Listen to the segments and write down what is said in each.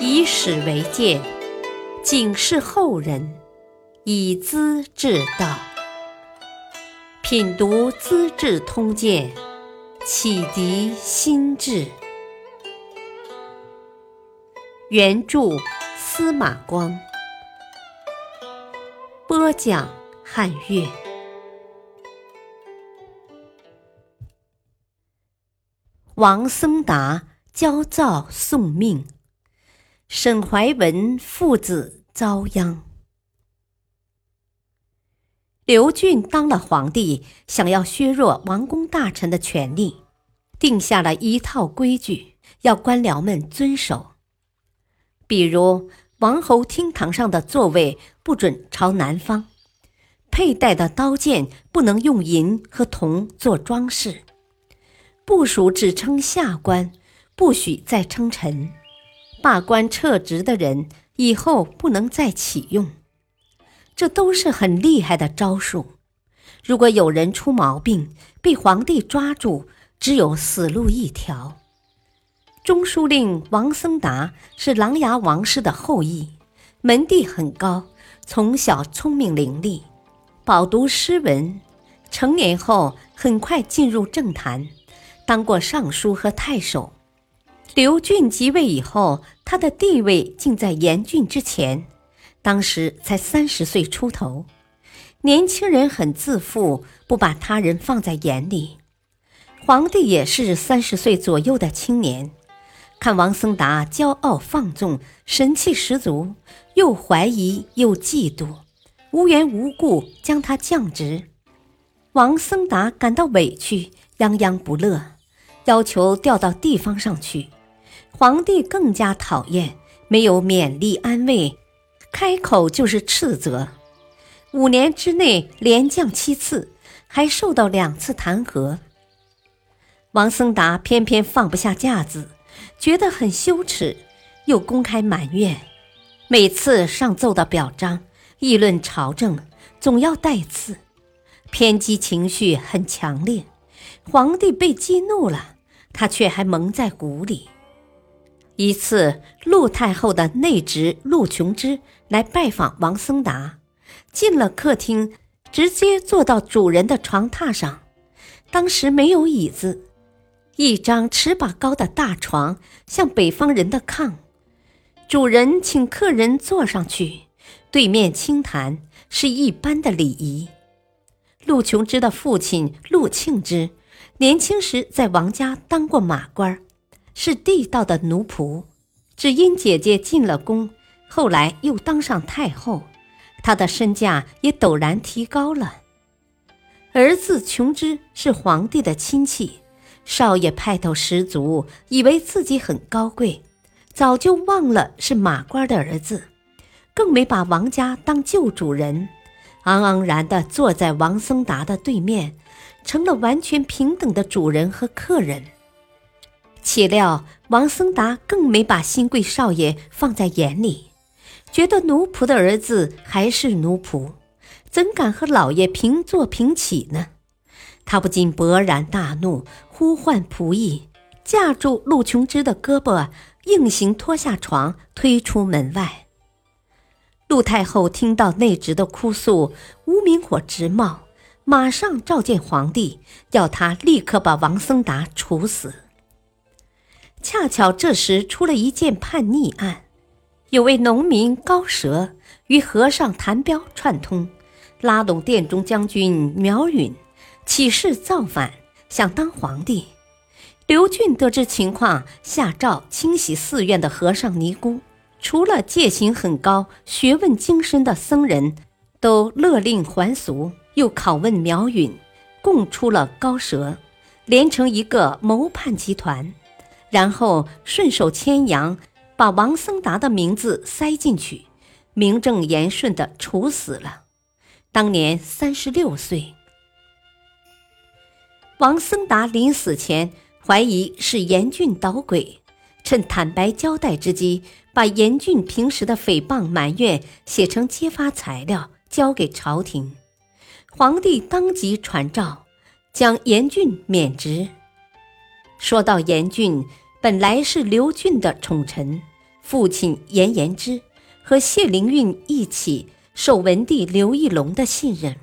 以史为鉴，警示后人，以资治道。品读《资治通鉴》，启迪心智。原著司马光，播讲汉乐。王僧达焦躁送命，沈怀文父子遭殃。刘俊当了皇帝，想要削弱王公大臣的权力，定下了一套规矩，要官僚们遵守。比如，王侯厅堂上的座位不准朝南方，佩戴的刀剑不能用银和铜做装饰，部属只称下官，不许再称臣。罢官撤职的人以后不能再启用。这都是很厉害的招数。如果有人出毛病，被皇帝抓住，只有死路一条。中书令王僧达是琅琊王氏的后裔，门第很高，从小聪明伶俐，饱读诗文。成年后，很快进入政坛，当过尚书和太守。刘俊即位以后，他的地位竟在严峻之前。当时才三十岁出头，年轻人很自负，不把他人放在眼里。皇帝也是三十岁左右的青年，看王僧达骄傲放纵，神气十足，又怀疑又嫉妒，无缘无故将他降职。王僧达感到委屈，泱泱不乐，要求调到地方上去。皇帝更加讨厌，没有勉励安慰。开口就是斥责，五年之内连降七次，还受到两次弹劾。王僧达偏偏放不下架子，觉得很羞耻，又公开埋怨。每次上奏的表彰、议论朝政，总要带刺，偏激情绪很强烈。皇帝被激怒了，他却还蒙在鼓里。一次，陆太后的内侄陆琼之来拜访王僧达，进了客厅，直接坐到主人的床榻上。当时没有椅子，一张尺把高的大床，像北方人的炕。主人请客人坐上去，对面轻谈，是一般的礼仪。陆琼之的父亲陆庆之，年轻时在王家当过马官儿。是地道的奴仆，只因姐姐进了宫，后来又当上太后，她的身价也陡然提高了。儿子琼之是皇帝的亲戚，少爷派头十足，以为自己很高贵，早就忘了是马官的儿子，更没把王家当旧主人，昂昂然地坐在王僧达的对面，成了完全平等的主人和客人。岂料王僧达更没把新贵少爷放在眼里，觉得奴仆的儿子还是奴仆，怎敢和老爷平坐平起呢？他不禁勃然大怒，呼唤仆役架住陆琼之的胳膊，硬行拖下床，推出门外。陆太后听到内侄的哭诉，无名火直冒，马上召见皇帝，要他立刻把王僧达处死。恰巧这时出了一件叛逆案，有位农民高蛇与和尚谭彪串通，拉拢殿中将军苗允，起事造反，想当皇帝。刘俊得知情况，下诏清洗寺院的和尚尼姑，除了戒行很高、学问精深的僧人，都勒令还俗。又拷问苗允，供出了高蛇，连成一个谋叛集团。然后顺手牵羊，把王僧达的名字塞进去，名正言顺的处死了。当年三十六岁。王僧达临死前怀疑是严俊捣鬼，趁坦白交代之机，把严俊平时的诽谤埋怨写成揭发材料，交给朝廷。皇帝当即传召，将严俊免职。说到严俊，本来是刘俊的宠臣，父亲严延之和谢灵运一起受文帝刘义隆的信任。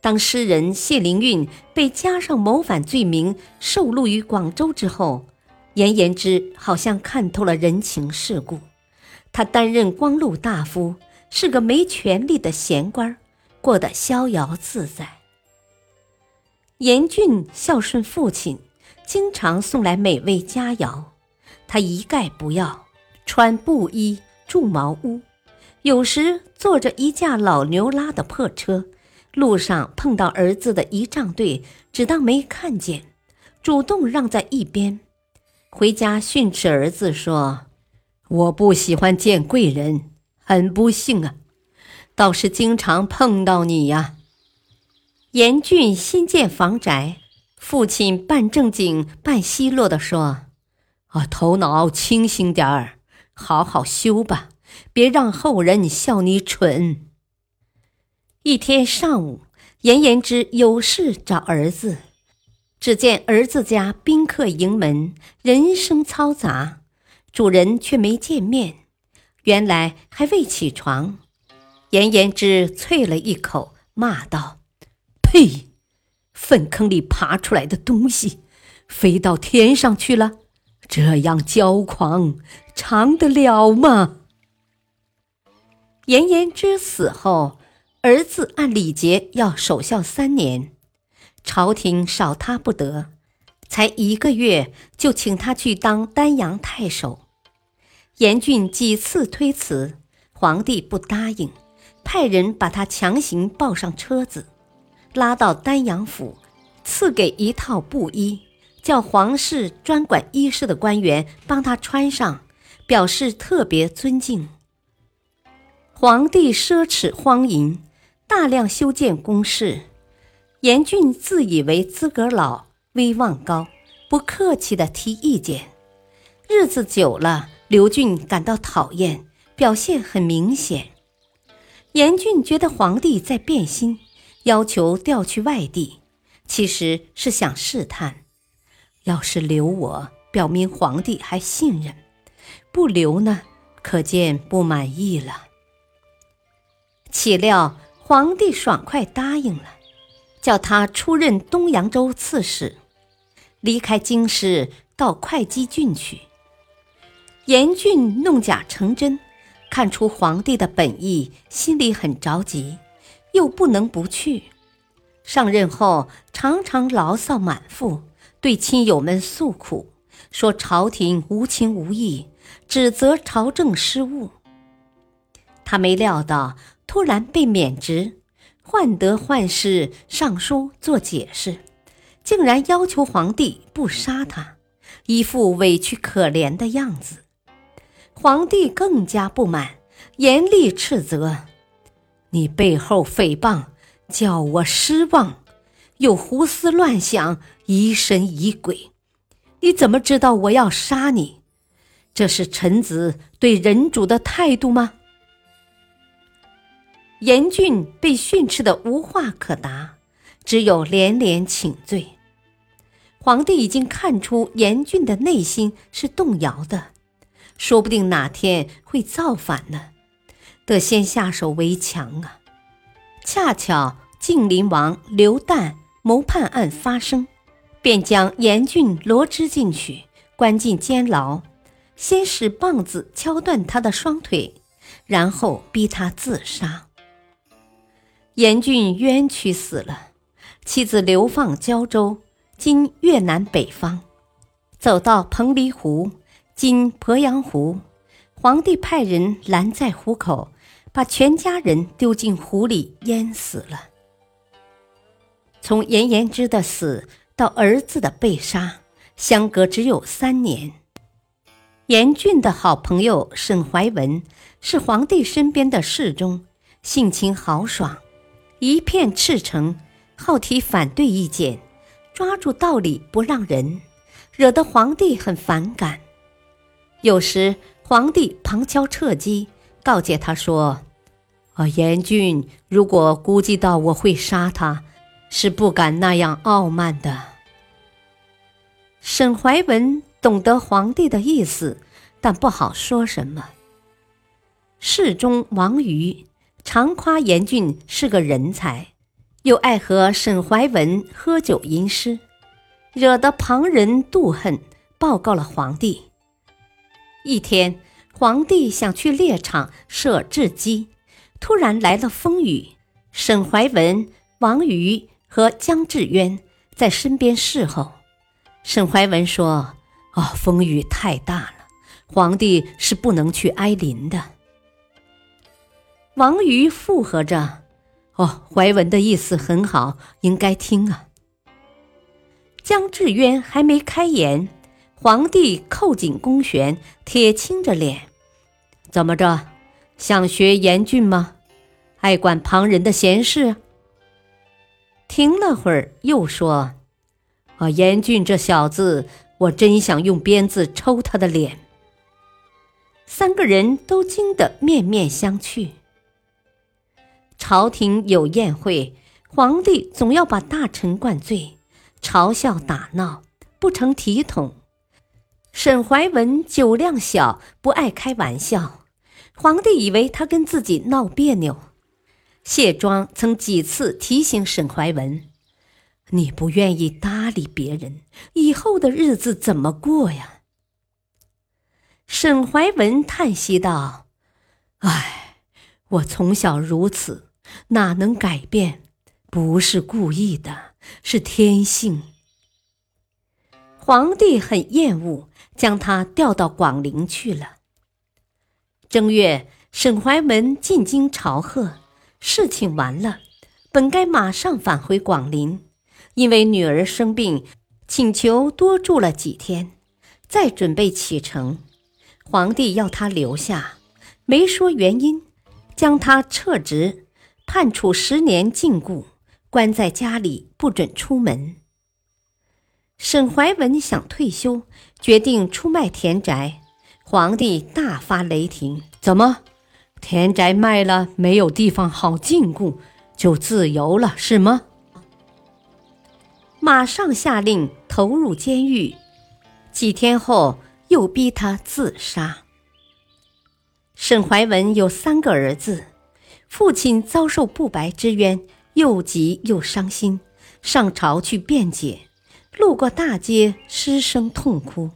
当诗人谢灵运被加上谋反罪名受录于广州之后，严延之好像看透了人情世故。他担任光禄大夫，是个没权力的闲官，过得逍遥自在。严俊孝顺父亲，经常送来美味佳肴，他一概不要，穿布衣，住茅屋，有时坐着一架老牛拉的破车。路上碰到儿子的仪仗队，只当没看见，主动让在一边。回家训斥儿子说：“我不喜欢见贵人，很不幸啊，倒是经常碰到你呀。”严峻新建房宅，父亲半正经半奚落地说：“啊，头脑清醒点儿，好好修吧，别让后人笑你蠢。”一天上午，严延之有事找儿子，只见儿子家宾客迎门，人声嘈杂，主人却没见面，原来还未起床。严延之啐了一口，骂道：“呸！粪坑里爬出来的东西，飞到天上去了，这样骄狂，长得了吗？”严延之死后。儿子按礼节要守孝三年，朝廷少他不得，才一个月就请他去当丹阳太守。严俊几次推辞，皇帝不答应，派人把他强行抱上车子，拉到丹阳府，赐给一套布衣，叫皇室专管衣饰的官员帮他穿上，表示特别尊敬。皇帝奢侈荒淫。大量修建宫室，严俊自以为资格老、威望高，不客气地提意见。日子久了，刘俊感到讨厌，表现很明显。严俊觉得皇帝在变心，要求调去外地，其实是想试探：要是留我，表明皇帝还信任；不留呢，可见不满意了。岂料。皇帝爽快答应了，叫他出任东扬州刺史，离开京师到会稽郡去。严峻弄假成真，看出皇帝的本意，心里很着急，又不能不去。上任后，常常牢骚满腹，对亲友们诉苦，说朝廷无情无义，指责朝政失误。他没料到。突然被免职，患得患失，上书做解释，竟然要求皇帝不杀他，一副委屈可怜的样子。皇帝更加不满，严厉斥责：“你背后诽谤，叫我失望，又胡思乱想，疑神疑鬼。你怎么知道我要杀你？这是臣子对人主的态度吗？”严峻被训斥的无话可答，只有连连请罪。皇帝已经看出严峻的内心是动摇的，说不定哪天会造反呢，得先下手为强啊！恰巧晋灵王刘旦谋叛案发生，便将严俊罗织进去，关进监牢，先使棒子敲断他的双腿，然后逼他自杀。严俊冤屈死了，妻子流放胶州（今越南北方），走到彭蠡湖（今鄱阳湖），皇帝派人拦在湖口，把全家人丢进湖里淹死了。从严延之的死到儿子的被杀，相隔只有三年。严俊的好朋友沈怀文是皇帝身边的侍中，性情豪爽。一片赤诚，好提反对意见，抓住道理不让人，惹得皇帝很反感。有时皇帝旁敲侧击，告诫他说：“啊，严俊如果估计到我会杀他，是不敢那样傲慢的。”沈怀文懂得皇帝的意思，但不好说什么。侍中王瑜常夸严俊是个人才，又爱和沈怀文喝酒吟诗，惹得旁人妒恨，报告了皇帝。一天，皇帝想去猎场射雉鸡，突然来了风雨，沈怀文、王瑜和江志渊在身边侍候。沈怀文说：“哦，风雨太大了，皇帝是不能去哀临的。”王瑜附和着：“哦，怀文的意思很好，应该听啊。”江志渊还没开言，皇帝扣紧弓弦，铁青着脸：“怎么着，想学严峻吗？爱管旁人的闲事？”停了会儿，又说。啊，严俊这小子，我真想用鞭子抽他的脸。三个人都惊得面面相觑。朝廷有宴会，皇帝总要把大臣灌醉，嘲笑打闹，不成体统。沈怀文酒量小，不爱开玩笑，皇帝以为他跟自己闹别扭。谢庄曾几次提醒沈怀文。你不愿意搭理别人，以后的日子怎么过呀？沈怀文叹息道：“唉，我从小如此，哪能改变？不是故意的，是天性。”皇帝很厌恶，将他调到广陵去了。正月，沈怀文进京朝贺，事情完了，本该马上返回广陵。因为女儿生病，请求多住了几天，再准备启程。皇帝要他留下，没说原因，将他撤职，判处十年禁锢，关在家里，不准出门。沈怀文想退休，决定出卖田宅。皇帝大发雷霆：“怎么，田宅卖了，没有地方好禁锢，就自由了，是吗？”马上下令投入监狱，几天后又逼他自杀。沈怀文有三个儿子，父亲遭受不白之冤，又急又伤心，上朝去辩解，路过大街，失声痛哭。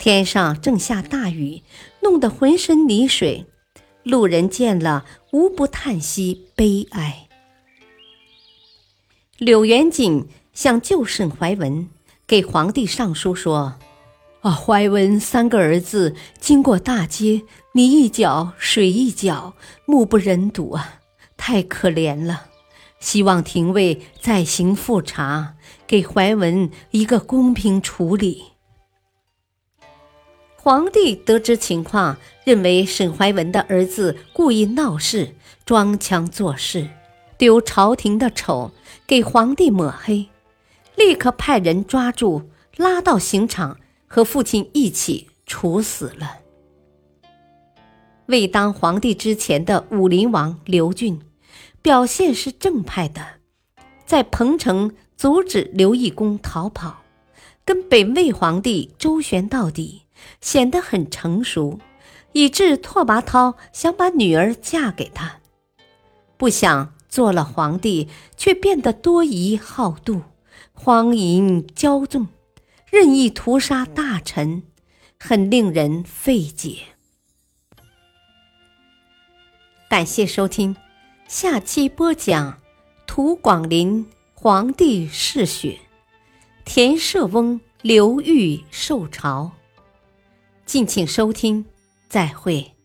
天上正下大雨，弄得浑身泥水，路人见了无不叹息悲哀。柳元景。向救沈怀文，给皇帝上书说：“啊，怀文三个儿子经过大街，泥一脚水一脚，目不忍睹啊，太可怜了。希望廷尉再行复查，给怀文一个公平处理。”皇帝得知情况，认为沈怀文的儿子故意闹事，装腔作势，丢朝廷的丑，给皇帝抹黑。立刻派人抓住，拉到刑场，和父亲一起处死了。未当皇帝之前的武林王刘俊，表现是正派的，在彭城阻止刘义公逃跑，跟北魏皇帝周旋到底，显得很成熟，以致拓跋焘想把女儿嫁给他，不想做了皇帝，却变得多疑好妒。荒淫骄纵，任意屠杀大臣，很令人费解。感谢收听，下期播讲屠广林皇帝嗜血，田舍翁刘裕受朝。敬请收听，再会。